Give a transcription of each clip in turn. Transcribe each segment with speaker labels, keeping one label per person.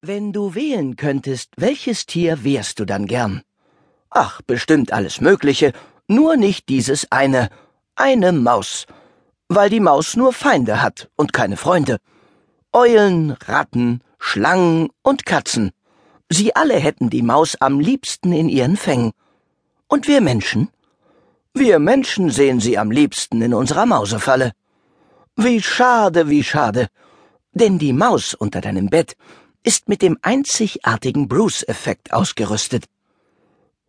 Speaker 1: Wenn du wählen könntest, welches Tier wärst du dann gern? Ach, bestimmt alles Mögliche, nur nicht dieses eine, eine Maus, weil die Maus nur Feinde hat und keine Freunde. Eulen, Ratten, Schlangen und Katzen. Sie alle hätten die Maus am liebsten in ihren Fängen. Und wir Menschen? Wir Menschen sehen sie am liebsten in unserer Mausefalle. Wie schade, wie schade. Denn die Maus unter deinem Bett ist mit dem einzigartigen Bruce-Effekt ausgerüstet.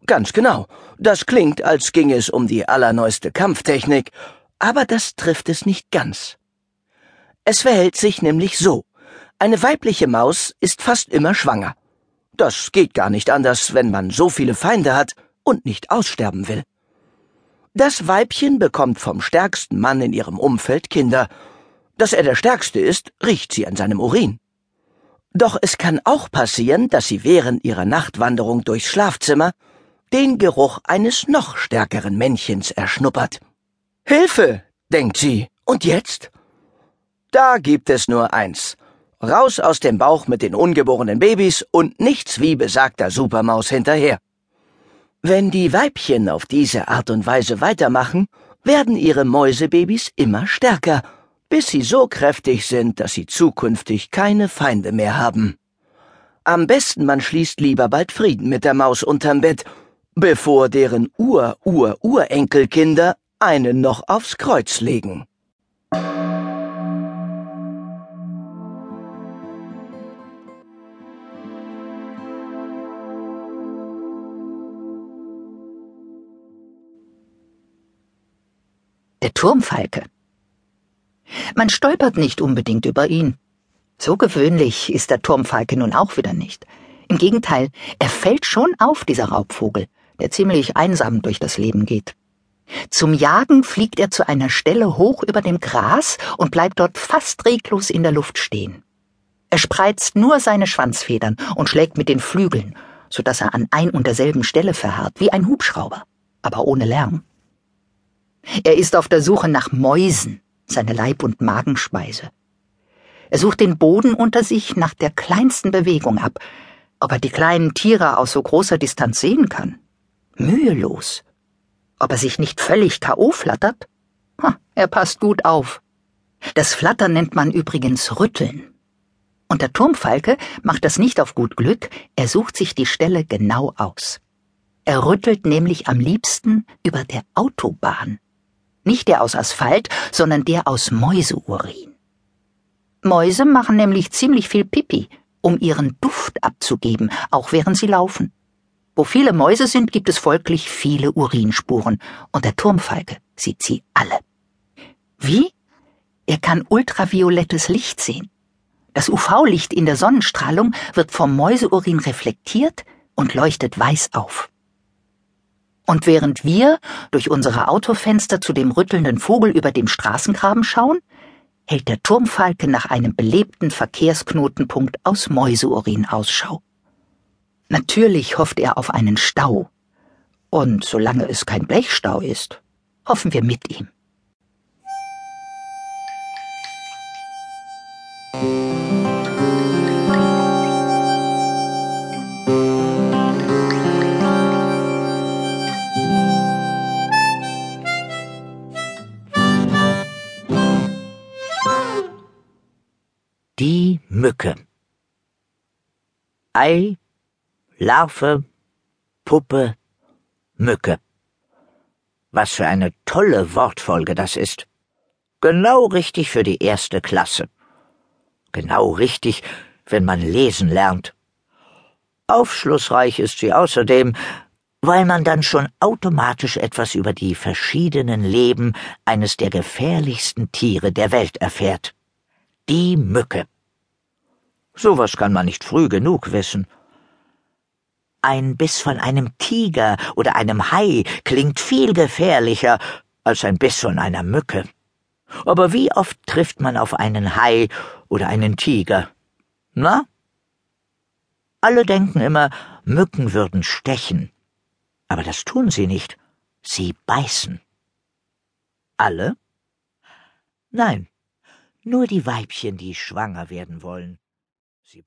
Speaker 1: Ganz genau. Das klingt, als ginge es um die allerneueste Kampftechnik, aber das trifft es nicht ganz. Es verhält sich nämlich so. Eine weibliche Maus ist fast immer schwanger. Das geht gar nicht anders, wenn man so viele Feinde hat und nicht aussterben will. Das Weibchen bekommt vom stärksten Mann in ihrem Umfeld Kinder. Dass er der Stärkste ist, riecht sie an seinem Urin. Doch es kann auch passieren, dass sie während ihrer Nachtwanderung durchs Schlafzimmer den Geruch eines noch stärkeren Männchens erschnuppert. Hilfe, denkt sie. Und jetzt? Da gibt es nur eins. Raus aus dem Bauch mit den ungeborenen Babys und nichts wie besagter Supermaus hinterher. Wenn die Weibchen auf diese Art und Weise weitermachen, werden ihre Mäusebabys immer stärker bis sie so kräftig sind, dass sie zukünftig keine Feinde mehr haben. Am besten man schließt lieber bald Frieden mit der Maus unterm Bett, bevor deren Ur-Ur-Urenkelkinder einen noch aufs Kreuz legen.
Speaker 2: Der Turmfalke man stolpert nicht unbedingt über ihn. So gewöhnlich ist der Turmfalke nun auch wieder nicht. Im Gegenteil, er fällt schon auf, dieser Raubvogel, der ziemlich einsam durch das Leben geht. Zum Jagen fliegt er zu einer Stelle hoch über dem Gras und bleibt dort fast reglos in der Luft stehen. Er spreizt nur seine Schwanzfedern und schlägt mit den Flügeln, so dass er an ein und derselben Stelle verharrt, wie ein Hubschrauber, aber ohne Lärm. Er ist auf der Suche nach Mäusen, seine Leib- und Magenspeise. Er sucht den Boden unter sich nach der kleinsten Bewegung ab, ob er die kleinen Tiere aus so großer Distanz sehen kann. Mühelos. Ob er sich nicht völlig K.O. flattert? Ha, er passt gut auf. Das Flattern nennt man übrigens Rütteln. Und der Turmfalke macht das nicht auf gut Glück, er sucht sich die Stelle genau aus. Er rüttelt nämlich am liebsten über der Autobahn. Nicht der aus Asphalt, sondern der aus Mäuseurin. Mäuse machen nämlich ziemlich viel Pipi, um ihren Duft abzugeben, auch während sie laufen. Wo viele Mäuse sind, gibt es folglich viele Urinspuren, und der Turmfalke sieht sie alle. Wie? Er kann ultraviolettes Licht sehen. Das UV-Licht in der Sonnenstrahlung wird vom Mäuseurin reflektiert und leuchtet weiß auf. Und während wir durch unsere Autofenster zu dem rüttelnden Vogel über dem Straßengraben schauen, hält der Turmfalke nach einem belebten Verkehrsknotenpunkt aus Mäuseurin Ausschau. Natürlich hofft er auf einen Stau. Und solange es kein Blechstau ist, hoffen wir mit ihm.
Speaker 3: Die Mücke. Ei, Larve, Puppe, Mücke. Was für eine tolle Wortfolge das ist. Genau richtig für die erste Klasse. Genau richtig, wenn man lesen lernt. Aufschlussreich ist sie außerdem, weil man dann schon automatisch etwas über die verschiedenen Leben eines der gefährlichsten Tiere der Welt erfährt. Die Mücke. Sowas kann man nicht früh genug wissen. Ein Biss von einem Tiger oder einem Hai klingt viel gefährlicher als ein Biss von einer Mücke. Aber wie oft trifft man auf einen Hai oder einen Tiger? Na? Alle denken immer, Mücken würden stechen. Aber das tun sie nicht. Sie beißen. Alle? Nein nur die Weibchen, die schwanger werden wollen. Sie